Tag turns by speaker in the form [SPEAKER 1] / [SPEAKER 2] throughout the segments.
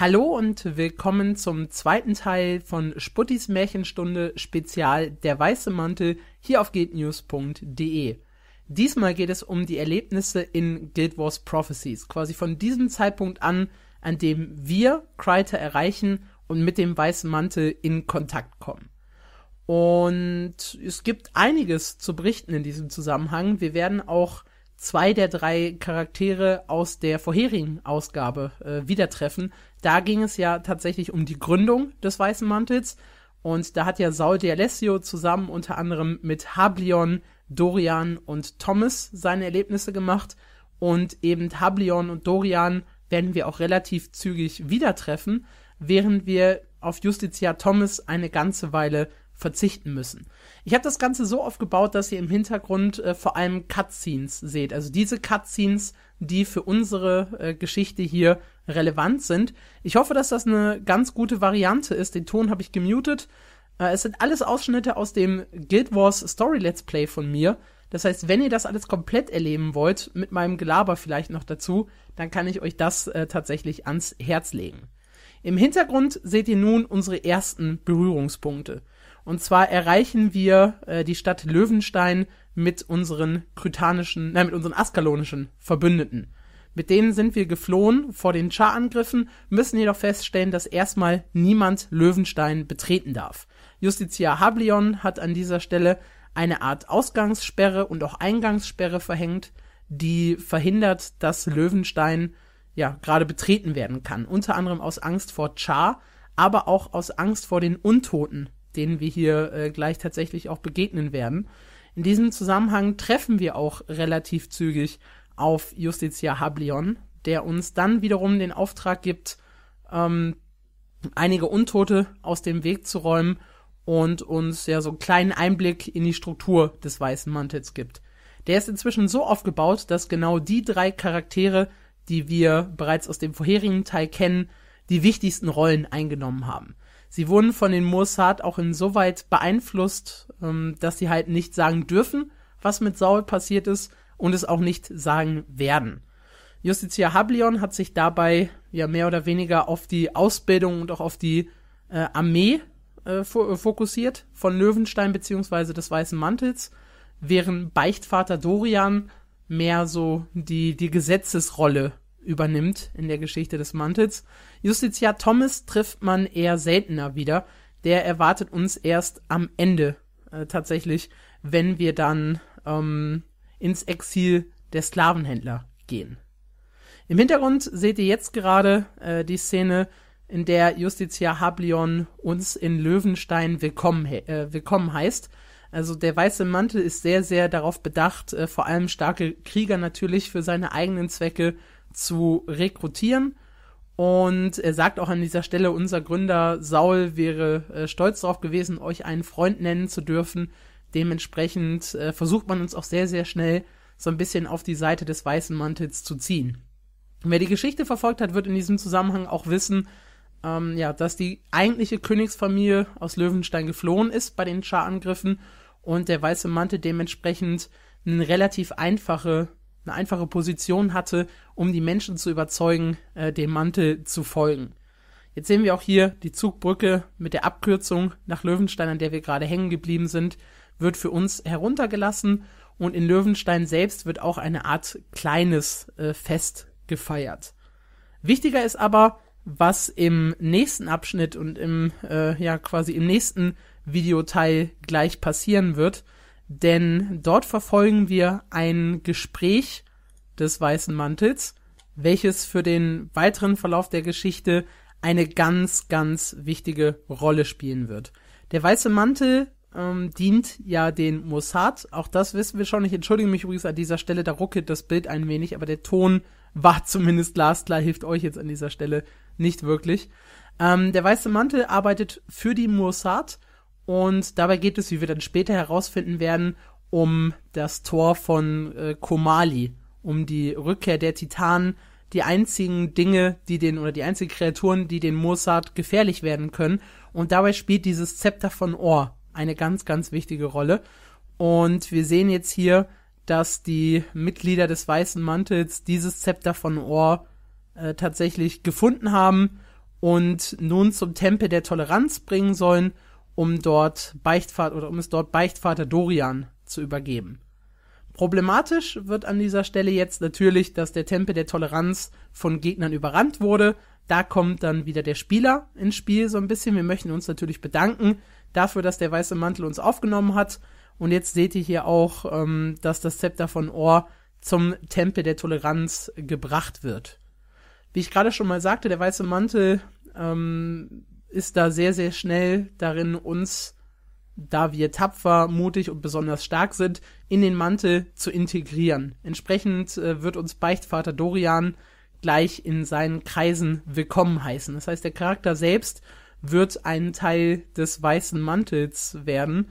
[SPEAKER 1] Hallo und willkommen zum zweiten Teil von Sputtis Märchenstunde Spezial Der weiße Mantel hier auf guildnews.de. Diesmal geht es um die Erlebnisse in Guild Wars Prophecies, quasi von diesem Zeitpunkt an, an dem wir Kryter erreichen und mit dem weißen Mantel in Kontakt kommen. Und es gibt einiges zu berichten in diesem Zusammenhang. Wir werden auch zwei der drei Charaktere aus der vorherigen Ausgabe äh, wieder treffen. Da ging es ja tatsächlich um die Gründung des Weißen Mantels. Und da hat ja Saul de Alessio zusammen unter anderem mit Hablion, Dorian und Thomas seine Erlebnisse gemacht. Und eben Hablion und Dorian werden wir auch relativ zügig wieder treffen, während wir auf Justitia Thomas eine ganze Weile verzichten müssen. Ich habe das Ganze so aufgebaut, dass ihr im Hintergrund äh, vor allem Cutscenes seht. Also diese Cutscenes, die für unsere äh, Geschichte hier relevant sind. Ich hoffe, dass das eine ganz gute Variante ist. Den Ton habe ich gemutet. Äh, es sind alles Ausschnitte aus dem Guild Wars Story Let's Play von mir. Das heißt, wenn ihr das alles komplett erleben wollt, mit meinem Gelaber vielleicht noch dazu, dann kann ich euch das äh, tatsächlich ans Herz legen. Im Hintergrund seht ihr nun unsere ersten Berührungspunkte. Und zwar erreichen wir äh, die Stadt Löwenstein mit unseren krytanischen, nein, mit unseren askalonischen Verbündeten. Mit denen sind wir geflohen vor den Char-Angriffen, müssen jedoch feststellen, dass erstmal niemand Löwenstein betreten darf. Justitia Hablion hat an dieser Stelle eine Art Ausgangssperre und auch Eingangssperre verhängt, die verhindert, dass Löwenstein ja gerade betreten werden kann. Unter anderem aus Angst vor Char, aber auch aus Angst vor den Untoten, denen wir hier äh, gleich tatsächlich auch begegnen werden. In diesem Zusammenhang treffen wir auch relativ zügig auf Justitia Hablion, der uns dann wiederum den Auftrag gibt, ähm, einige Untote aus dem Weg zu räumen und uns ja so einen kleinen Einblick in die Struktur des Weißen Mantels gibt. Der ist inzwischen so aufgebaut, dass genau die drei Charaktere, die wir bereits aus dem vorherigen Teil kennen, die wichtigsten Rollen eingenommen haben. Sie wurden von den Mossad auch insoweit beeinflusst, ähm, dass sie halt nicht sagen dürfen, was mit Saul passiert ist und es auch nicht sagen werden. Justitia Hablion hat sich dabei ja mehr oder weniger auf die Ausbildung und auch auf die äh, Armee äh, fokussiert von Löwenstein beziehungsweise des Weißen Mantels, während Beichtvater Dorian mehr so die, die Gesetzesrolle übernimmt in der Geschichte des Mantels. Justitia Thomas trifft man eher seltener wieder. Der erwartet uns erst am Ende äh, tatsächlich, wenn wir dann ähm, ins Exil der Sklavenhändler gehen. Im Hintergrund seht ihr jetzt gerade äh, die Szene, in der Justitia Hablion uns in Löwenstein willkommen, äh, willkommen heißt. Also der weiße Mantel ist sehr, sehr darauf bedacht, äh, vor allem starke Krieger natürlich für seine eigenen Zwecke zu rekrutieren. Und er sagt auch an dieser Stelle, unser Gründer Saul wäre äh, stolz darauf gewesen, euch einen Freund nennen zu dürfen. Dementsprechend äh, versucht man uns auch sehr, sehr schnell so ein bisschen auf die Seite des weißen Mantels zu ziehen. wer die Geschichte verfolgt hat, wird in diesem Zusammenhang auch wissen, ähm, ja, dass die eigentliche Königsfamilie aus Löwenstein geflohen ist bei den Schar-Angriffen und der weiße Mantel dementsprechend eine relativ einfache eine einfache Position hatte, um die Menschen zu überzeugen, äh, dem Mantel zu folgen. Jetzt sehen wir auch hier die Zugbrücke mit der Abkürzung nach Löwenstein, an der wir gerade hängen geblieben sind, wird für uns heruntergelassen und in Löwenstein selbst wird auch eine Art kleines äh, Fest gefeiert. Wichtiger ist aber, was im nächsten Abschnitt und im äh, ja quasi im nächsten Videoteil gleich passieren wird, denn dort verfolgen wir ein Gespräch des Weißen Mantels, welches für den weiteren Verlauf der Geschichte eine ganz, ganz wichtige Rolle spielen wird. Der Weiße Mantel ähm, dient ja den Mossad, auch das wissen wir schon. Ich entschuldige mich übrigens an dieser Stelle, da ruckelt das Bild ein wenig, aber der Ton war zumindest glasklar, hilft euch jetzt an dieser Stelle nicht wirklich. Ähm, der Weiße Mantel arbeitet für die Mossad und dabei geht es, wie wir dann später herausfinden werden, um das Tor von äh, Komali, um die Rückkehr der Titanen, die einzigen Dinge, die den oder die einzigen Kreaturen, die den Mossad gefährlich werden können. Und dabei spielt dieses Zepter von Ohr eine ganz, ganz wichtige Rolle. Und wir sehen jetzt hier, dass die Mitglieder des Weißen Mantels dieses Zepter von Ohr äh, tatsächlich gefunden haben und nun zum Tempel der Toleranz bringen sollen, um dort Beichtvater oder um es dort Beichtvater Dorian zu übergeben. Problematisch wird an dieser Stelle jetzt natürlich, dass der Tempel der Toleranz von Gegnern überrannt wurde. Da kommt dann wieder der Spieler ins Spiel so ein bisschen. Wir möchten uns natürlich bedanken dafür, dass der weiße Mantel uns aufgenommen hat. Und jetzt seht ihr hier auch, ähm, dass das Zepter von Or zum Tempel der Toleranz gebracht wird. Wie ich gerade schon mal sagte, der weiße Mantel ähm, ist da sehr, sehr schnell darin, uns, da wir tapfer, mutig und besonders stark sind, in den Mantel zu integrieren. Entsprechend äh, wird uns Beichtvater Dorian gleich in seinen Kreisen willkommen heißen. Das heißt, der Charakter selbst wird ein Teil des weißen Mantels werden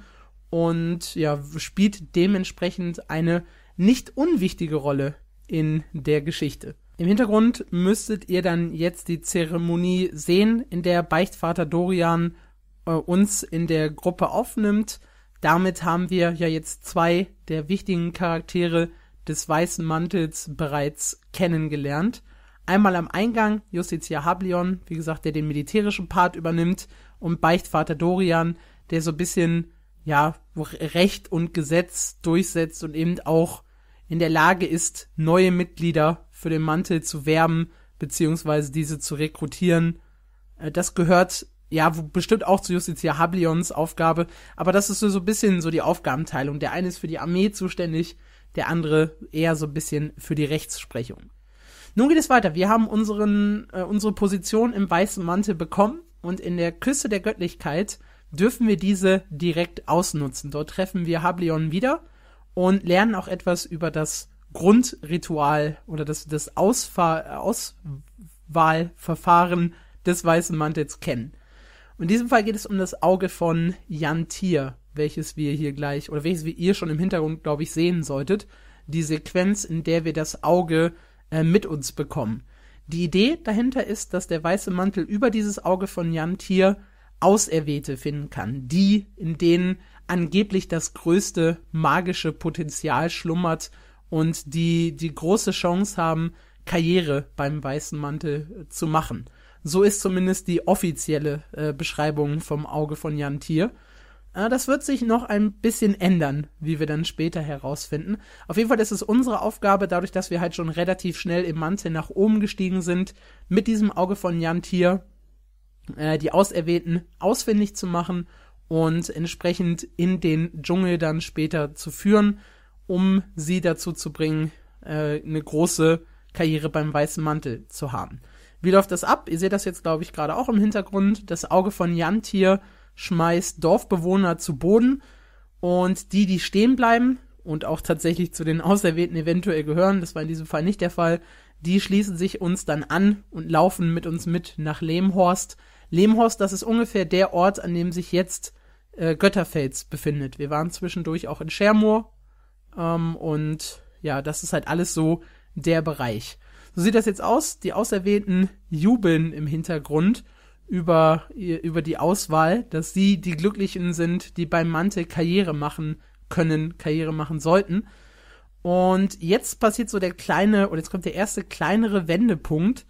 [SPEAKER 1] und ja, spielt dementsprechend eine nicht unwichtige Rolle in der Geschichte. Im Hintergrund müsstet ihr dann jetzt die Zeremonie sehen, in der Beichtvater Dorian äh, uns in der Gruppe aufnimmt. Damit haben wir ja jetzt zwei der wichtigen Charaktere des Weißen Mantels bereits kennengelernt. Einmal am Eingang Justitia Hablion, wie gesagt, der den militärischen Part übernimmt, und Beichtvater Dorian, der so ein bisschen, ja, Recht und Gesetz durchsetzt und eben auch in der Lage ist, neue Mitglieder für den Mantel zu werben, beziehungsweise diese zu rekrutieren. Äh, das gehört ja bestimmt auch zu Justitia Hablions Aufgabe, aber das ist so, so ein bisschen so die Aufgabenteilung. Der eine ist für die Armee zuständig, der andere eher so ein bisschen für die Rechtsprechung. Nun geht es weiter. Wir haben unseren, äh, unsere Position im weißen Mantel bekommen und in der Küste der Göttlichkeit dürfen wir diese direkt ausnutzen. Dort treffen wir Hablion wieder und lernen auch etwas über das Grundritual oder das, das Ausfahr Auswahlverfahren des Weißen Mantels kennen. Und in diesem Fall geht es um das Auge von Jan Tier, welches wir hier gleich, oder welches wir ihr schon im Hintergrund, glaube ich, sehen solltet. Die Sequenz, in der wir das Auge äh, mit uns bekommen. Die Idee dahinter ist, dass der weiße Mantel über dieses Auge von Jan Tier Auserwählte finden kann, die, in denen angeblich das größte magische Potenzial schlummert und die die große Chance haben, Karriere beim weißen Mantel äh, zu machen. So ist zumindest die offizielle äh, Beschreibung vom Auge von Jan Tier. Äh, das wird sich noch ein bisschen ändern, wie wir dann später herausfinden. Auf jeden Fall ist es unsere Aufgabe, dadurch, dass wir halt schon relativ schnell im Mantel nach oben gestiegen sind, mit diesem Auge von Jan Tier äh, die Auserwählten ausfindig zu machen und entsprechend in den Dschungel dann später zu führen um sie dazu zu bringen, äh, eine große Karriere beim Weißen Mantel zu haben. Wie läuft das ab? Ihr seht das jetzt, glaube ich, gerade auch im Hintergrund. Das Auge von Jantier schmeißt Dorfbewohner zu Boden und die, die stehen bleiben und auch tatsächlich zu den Auserwählten eventuell gehören, das war in diesem Fall nicht der Fall, die schließen sich uns dann an und laufen mit uns mit nach Lehmhorst. Lehmhorst, das ist ungefähr der Ort, an dem sich jetzt äh, Götterfels befindet. Wir waren zwischendurch auch in Schermoor ähm, und ja, das ist halt alles so der Bereich. So sieht das jetzt aus. Die Auserwählten jubeln im Hintergrund über, über die Auswahl, dass sie die Glücklichen sind, die beim Mantel Karriere machen können, Karriere machen sollten. Und jetzt passiert so der kleine, oder jetzt kommt der erste kleinere Wendepunkt.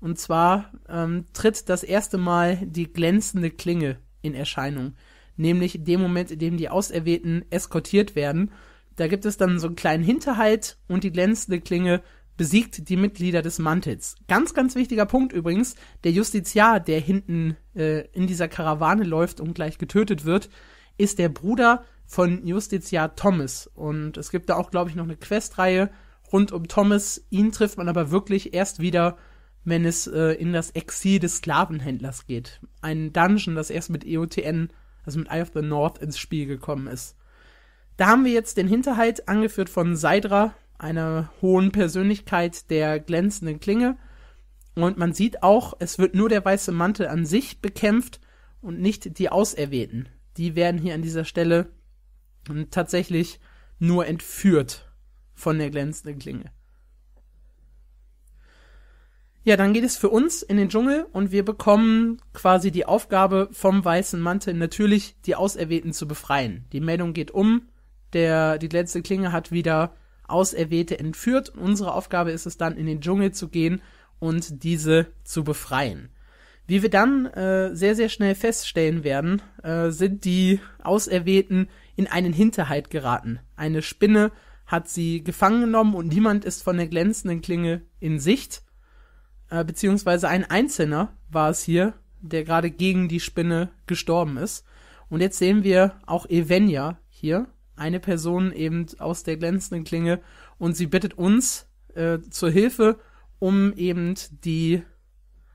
[SPEAKER 1] Und zwar ähm, tritt das erste Mal die glänzende Klinge in Erscheinung. Nämlich in dem Moment, in dem die Auserwählten eskortiert werden da gibt es dann so einen kleinen Hinterhalt und die glänzende Klinge besiegt die Mitglieder des Mantels. Ganz, ganz wichtiger Punkt übrigens, der Justiziar, der hinten äh, in dieser Karawane läuft und gleich getötet wird, ist der Bruder von Justiziar Thomas. Und es gibt da auch, glaube ich, noch eine Questreihe rund um Thomas. Ihn trifft man aber wirklich erst wieder, wenn es äh, in das Exil des Sklavenhändlers geht. Ein Dungeon, das erst mit EOTN, also mit Eye of the North, ins Spiel gekommen ist. Da haben wir jetzt den Hinterhalt angeführt von Seidra, einer hohen Persönlichkeit der glänzenden Klinge. Und man sieht auch, es wird nur der weiße Mantel an sich bekämpft und nicht die Auserwählten. Die werden hier an dieser Stelle tatsächlich nur entführt von der glänzenden Klinge. Ja, dann geht es für uns in den Dschungel und wir bekommen quasi die Aufgabe vom weißen Mantel natürlich die Auserwählten zu befreien. Die Meldung geht um, der, die letzte Klinge hat wieder Auserwählte entführt. Unsere Aufgabe ist es dann, in den Dschungel zu gehen und diese zu befreien. Wie wir dann äh, sehr, sehr schnell feststellen werden, äh, sind die Auserwählten in einen Hinterhalt geraten. Eine Spinne hat sie gefangen genommen und niemand ist von der glänzenden Klinge in Sicht. Äh, beziehungsweise ein Einzelner war es hier, der gerade gegen die Spinne gestorben ist. Und jetzt sehen wir auch Evenia hier, eine Person eben aus der glänzenden Klinge, und sie bittet uns äh, zur Hilfe, um eben die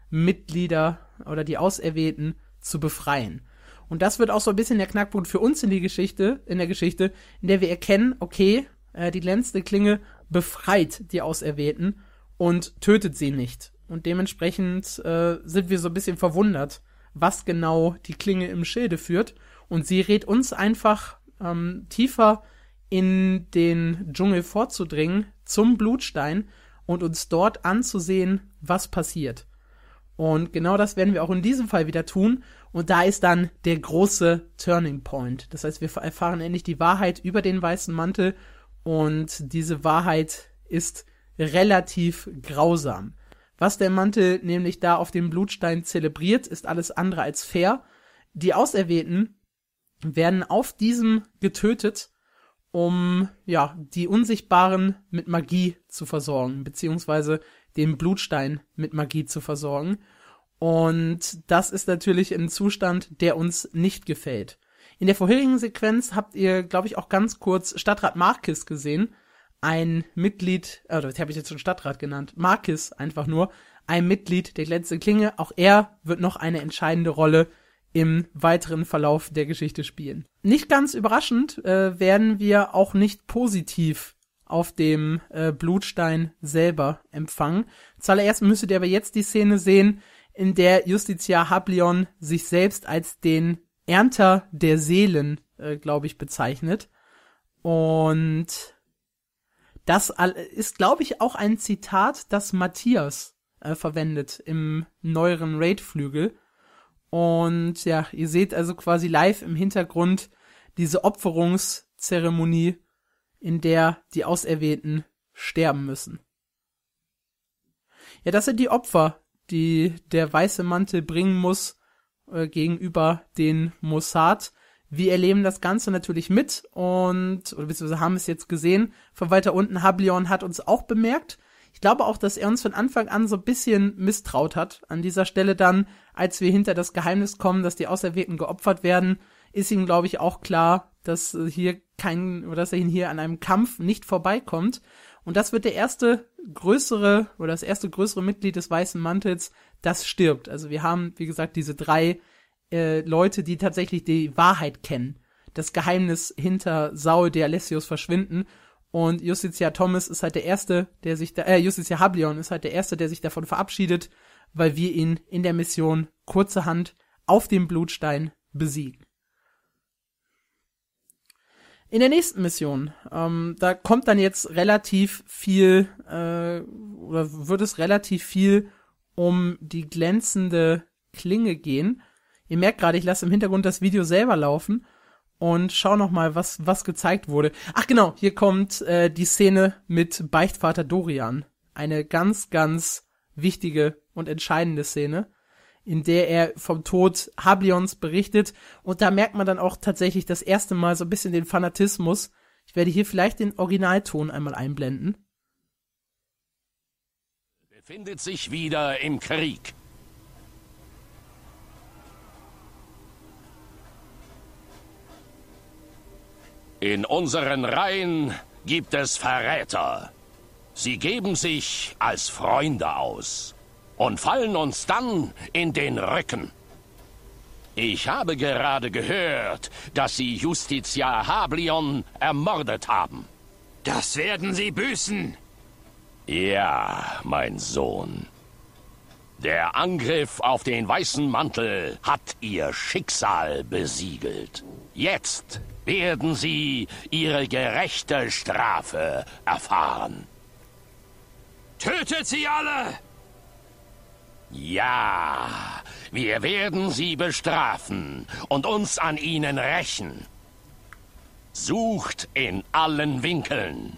[SPEAKER 1] Mitglieder oder die Auserwählten zu befreien. Und das wird auch so ein bisschen der Knackpunkt für uns in die Geschichte, in der Geschichte, in der wir erkennen, okay, äh, die glänzende Klinge befreit die Auserwählten und tötet sie nicht. Und dementsprechend äh, sind wir so ein bisschen verwundert, was genau die Klinge im Schilde führt. Und sie rät uns einfach ähm, tiefer in den Dschungel vorzudringen zum Blutstein und uns dort anzusehen, was passiert. Und genau das werden wir auch in diesem Fall wieder tun. Und da ist dann der große Turning Point. Das heißt, wir erfahren endlich die Wahrheit über den weißen Mantel. Und diese Wahrheit ist relativ grausam. Was der Mantel nämlich da auf dem Blutstein zelebriert, ist alles andere als fair. Die Auserwählten werden auf diesem getötet, um ja die Unsichtbaren mit Magie zu versorgen, beziehungsweise den Blutstein mit Magie zu versorgen. Und das ist natürlich ein Zustand, der uns nicht gefällt. In der vorherigen Sequenz habt ihr, glaube ich, auch ganz kurz Stadtrat Markis gesehen. Ein Mitglied, äh, das habe ich jetzt schon Stadtrat genannt, Markis einfach nur, ein Mitglied der letzte Klinge. Auch er wird noch eine entscheidende Rolle im weiteren Verlauf der Geschichte spielen. Nicht ganz überraschend äh, werden wir auch nicht positiv auf dem äh, Blutstein selber empfangen. Zuallererst müsstet ihr aber jetzt die Szene sehen, in der Justitia Hablion sich selbst als den Ernter der Seelen, äh, glaube ich, bezeichnet. Und das ist, glaube ich, auch ein Zitat, das Matthias äh, verwendet im neueren Raid-Flügel. Und ja, ihr seht also quasi live im Hintergrund diese Opferungszeremonie in der die Auserwählten sterben müssen. Ja, das sind die Opfer, die der weiße Mantel bringen muss äh, gegenüber den Mossad. Wir erleben das Ganze natürlich mit und, oder beziehungsweise haben es jetzt gesehen, von weiter unten, Hablion hat uns auch bemerkt. Ich glaube auch, dass er uns von Anfang an so ein bisschen misstraut hat. An dieser Stelle dann, als wir hinter das Geheimnis kommen, dass die Auserwählten geopfert werden, ist ihm, glaube ich, auch klar, dass hier kein, oder dass er ihn hier an einem Kampf nicht vorbeikommt. Und das wird der erste größere oder das erste größere Mitglied des Weißen Mantels, das stirbt. Also wir haben, wie gesagt, diese drei äh, Leute, die tatsächlich die Wahrheit kennen. Das Geheimnis hinter Saul de Alessios verschwinden. Und Justitia Thomas ist halt der erste, der sich da, äh, Justitia Hablion ist halt der erste, der sich davon verabschiedet, weil wir ihn in der Mission kurzerhand auf dem Blutstein besiegen. In der nächsten Mission, ähm, da kommt dann jetzt relativ viel, äh, oder wird es relativ viel um die glänzende Klinge gehen. Ihr merkt gerade, ich lasse im Hintergrund das Video selber laufen und schau noch mal, was was gezeigt wurde. Ach genau, hier kommt äh, die Szene mit Beichtvater Dorian, eine ganz ganz wichtige und entscheidende Szene in der er vom Tod Hablions berichtet. Und da merkt man dann auch tatsächlich das erste Mal so ein bisschen den Fanatismus. Ich werde hier vielleicht den Originalton einmal einblenden.
[SPEAKER 2] Befindet sich wieder im Krieg. In unseren Reihen gibt es Verräter. Sie geben sich als Freunde aus und fallen uns dann in den Rücken. Ich habe gerade gehört, dass Sie Justitia Hablion ermordet haben.
[SPEAKER 3] Das werden Sie büßen.
[SPEAKER 2] Ja, mein Sohn. Der Angriff auf den weißen Mantel hat Ihr Schicksal besiegelt. Jetzt werden Sie Ihre gerechte Strafe erfahren.
[SPEAKER 3] Tötet sie alle!
[SPEAKER 2] Ja, wir werden sie bestrafen und uns an ihnen rächen. Sucht in allen Winkeln.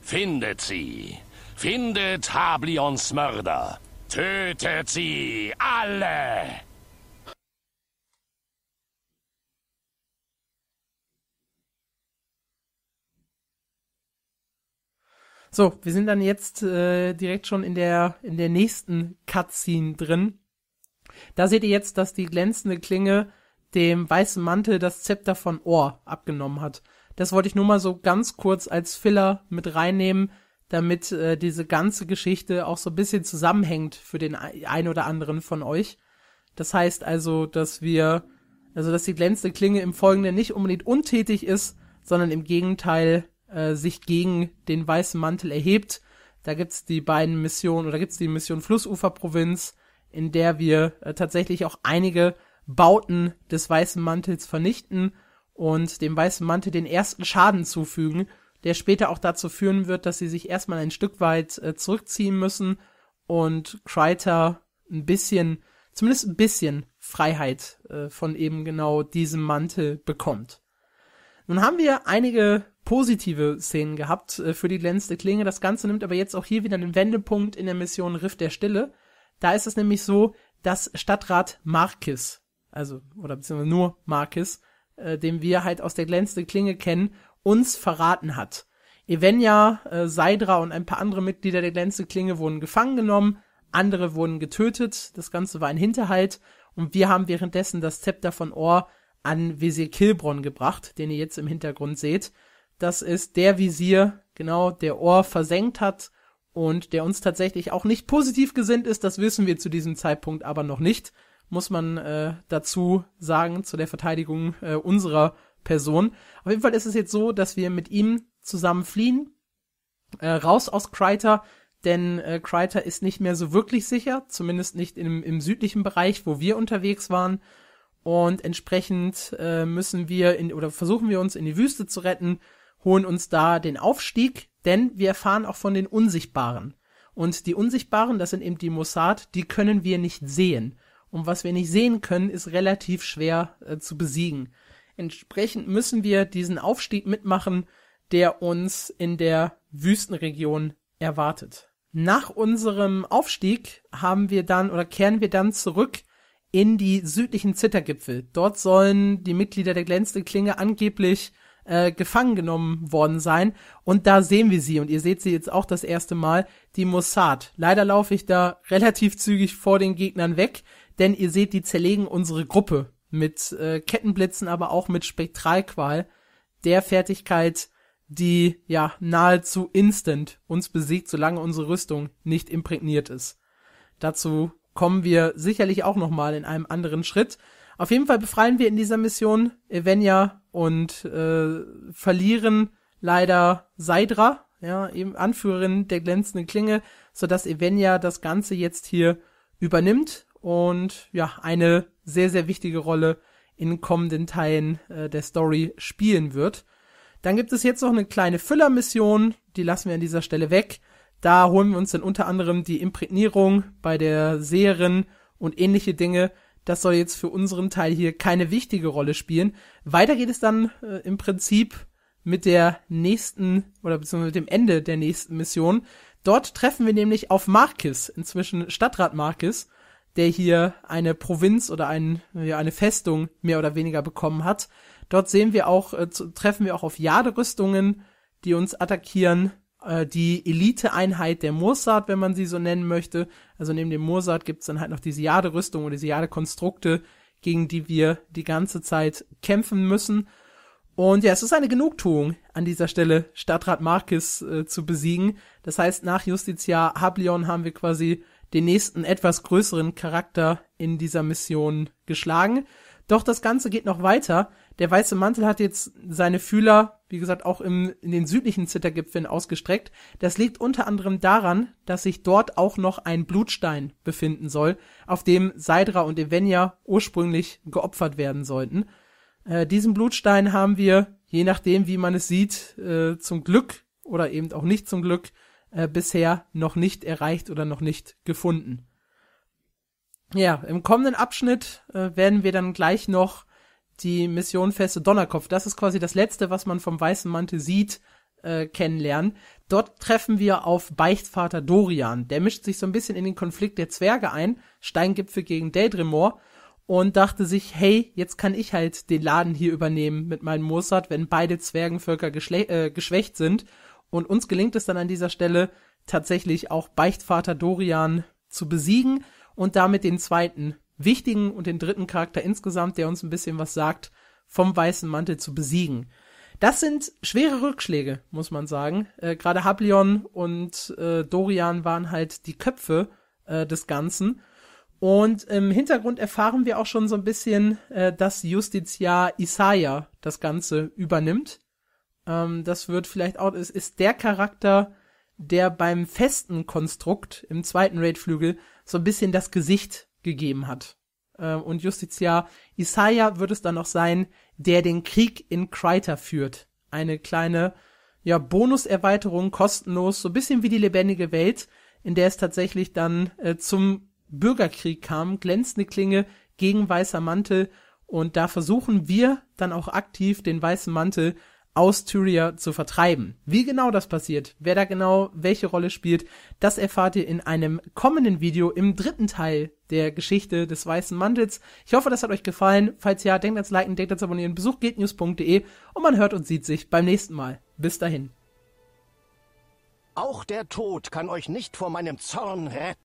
[SPEAKER 2] Findet sie. Findet Hablions Mörder. Tötet sie alle!
[SPEAKER 1] So, wir sind dann jetzt äh, direkt schon in der in der nächsten Cutscene drin. Da seht ihr jetzt, dass die glänzende Klinge dem weißen Mantel das Zepter von Ohr abgenommen hat. Das wollte ich nur mal so ganz kurz als Filler mit reinnehmen, damit äh, diese ganze Geschichte auch so ein bisschen zusammenhängt für den ein oder anderen von euch. Das heißt also, dass wir, also dass die glänzende Klinge im Folgenden nicht unbedingt untätig ist, sondern im Gegenteil äh, sich gegen den weißen Mantel erhebt. Da gibt's die beiden Missionen, oder gibt's die Mission Flussuferprovinz, in der wir äh, tatsächlich auch einige Bauten des weißen Mantels vernichten und dem weißen Mantel den ersten Schaden zufügen, der später auch dazu führen wird, dass sie sich erstmal ein Stück weit äh, zurückziehen müssen und Kreiter ein bisschen, zumindest ein bisschen Freiheit äh, von eben genau diesem Mantel bekommt. Nun haben wir einige positive Szenen gehabt äh, für die glänzende Klinge. Das Ganze nimmt aber jetzt auch hier wieder einen Wendepunkt in der Mission Riff der Stille. Da ist es nämlich so, dass Stadtrat Markis, also, oder beziehungsweise nur Markis, äh, den wir halt aus der glänzende Klinge kennen, uns verraten hat. Evenya, äh, Seidra und ein paar andere Mitglieder der glänzende Klinge wurden gefangen genommen, andere wurden getötet, das Ganze war ein Hinterhalt und wir haben währenddessen das Zepter von Ohr an Visier Kilbron gebracht, den ihr jetzt im Hintergrund seht. Das ist der Visier, genau, der Ohr versenkt hat und der uns tatsächlich auch nicht positiv gesinnt ist. Das wissen wir zu diesem Zeitpunkt aber noch nicht, muss man äh, dazu sagen, zu der Verteidigung äh, unserer Person. Auf jeden Fall ist es jetzt so, dass wir mit ihm zusammen fliehen, äh, raus aus Kreiter, denn äh, Kreiter ist nicht mehr so wirklich sicher, zumindest nicht im, im südlichen Bereich, wo wir unterwegs waren. Und entsprechend äh, müssen wir in oder versuchen wir uns in die Wüste zu retten, holen uns da den Aufstieg, denn wir erfahren auch von den Unsichtbaren. Und die Unsichtbaren, das sind eben die Mossad, die können wir nicht sehen. Und was wir nicht sehen können, ist relativ schwer äh, zu besiegen. Entsprechend müssen wir diesen Aufstieg mitmachen, der uns in der Wüstenregion erwartet. Nach unserem Aufstieg haben wir dann oder kehren wir dann zurück in die südlichen Zittergipfel. Dort sollen die Mitglieder der glänzenden Klinge angeblich äh, gefangen genommen worden sein. Und da sehen wir sie, und ihr seht sie jetzt auch das erste Mal, die Mossad. Leider laufe ich da relativ zügig vor den Gegnern weg, denn ihr seht, die zerlegen unsere Gruppe mit äh, Kettenblitzen, aber auch mit Spektralqual, der Fertigkeit, die ja nahezu instant uns besiegt, solange unsere Rüstung nicht imprägniert ist. Dazu kommen wir sicherlich auch noch mal in einem anderen Schritt. Auf jeden Fall befreien wir in dieser Mission Evenya und äh, verlieren leider Seidra, ja, eben Anführerin der glänzenden Klinge, so dass Evenya das Ganze jetzt hier übernimmt und ja, eine sehr, sehr wichtige Rolle in kommenden Teilen äh, der Story spielen wird. Dann gibt es jetzt noch eine kleine Füllermission, die lassen wir an dieser Stelle weg. Da holen wir uns dann unter anderem die Imprägnierung bei der Seherin und ähnliche Dinge. Das soll jetzt für unseren Teil hier keine wichtige Rolle spielen. Weiter geht es dann äh, im Prinzip mit der nächsten oder beziehungsweise mit dem Ende der nächsten Mission. Dort treffen wir nämlich auf Markis, inzwischen Stadtrat Markis, der hier eine Provinz oder ein, ja, eine Festung mehr oder weniger bekommen hat. Dort sehen wir auch, äh, treffen wir auch auf Jaderüstungen, die uns attackieren äh, die Elite-Einheit der Mossad, wenn man sie so nennen möchte. Also neben dem Mossad gibt's dann halt noch diese Jade-Rüstung oder diese Jade-Konstrukte, gegen die wir die ganze Zeit kämpfen müssen. Und ja, es ist eine Genugtuung an dieser Stelle, Stadtrat Marcus äh, zu besiegen. Das heißt, nach Justiziar Hablion haben wir quasi den nächsten etwas größeren Charakter in dieser Mission geschlagen. Doch das Ganze geht noch weiter. Der weiße Mantel hat jetzt seine Fühler, wie gesagt, auch im, in den südlichen Zittergipfeln ausgestreckt. Das liegt unter anderem daran, dass sich dort auch noch ein Blutstein befinden soll, auf dem Seidra und Evenya ursprünglich geopfert werden sollten. Äh, diesen Blutstein haben wir, je nachdem, wie man es sieht, äh, zum Glück oder eben auch nicht zum Glück, äh, bisher noch nicht erreicht oder noch nicht gefunden. Ja, im kommenden Abschnitt äh, werden wir dann gleich noch die Mission Feste Donnerkopf. Das ist quasi das letzte, was man vom Weißen Mantel sieht, äh, kennenlernen. Dort treffen wir auf Beichtvater Dorian. Der mischt sich so ein bisschen in den Konflikt der Zwerge ein, Steingipfel gegen Deldrimor und dachte sich, hey, jetzt kann ich halt den Laden hier übernehmen mit meinem Mossad, wenn beide Zwergenvölker äh, geschwächt sind. Und uns gelingt es dann an dieser Stelle tatsächlich auch Beichtvater Dorian zu besiegen und damit den zweiten wichtigen und den dritten Charakter insgesamt, der uns ein bisschen was sagt, vom weißen Mantel zu besiegen. Das sind schwere Rückschläge, muss man sagen. Äh, Gerade Hablion und äh, Dorian waren halt die Köpfe äh, des Ganzen. Und im Hintergrund erfahren wir auch schon so ein bisschen, äh, dass Justiziar Isaiah das Ganze übernimmt. Ähm, das wird vielleicht auch, es ist der Charakter, der beim festen Konstrukt im zweiten Raidflügel so ein bisschen das Gesicht gegeben hat. Äh, und Justiziar Isaiah wird es dann noch sein, der den Krieg in Kreiter führt. Eine kleine, ja, Bonuserweiterung, kostenlos, so ein bisschen wie die lebendige Welt, in der es tatsächlich dann äh, zum Bürgerkrieg kam, glänzende Klinge gegen weißer Mantel und da versuchen wir dann auch aktiv den weißen Mantel aus Tyria zu vertreiben. Wie genau das passiert, wer da genau welche Rolle spielt, das erfahrt ihr in einem kommenden Video im dritten Teil der Geschichte des Weißen Mantels. Ich hoffe, das hat euch gefallen. Falls ja, denkt ans Liken, denkt ans Abonnieren, besucht gatenews.de und man hört und sieht sich beim nächsten Mal. Bis dahin.
[SPEAKER 2] Auch der Tod kann euch nicht vor meinem Zorn retten.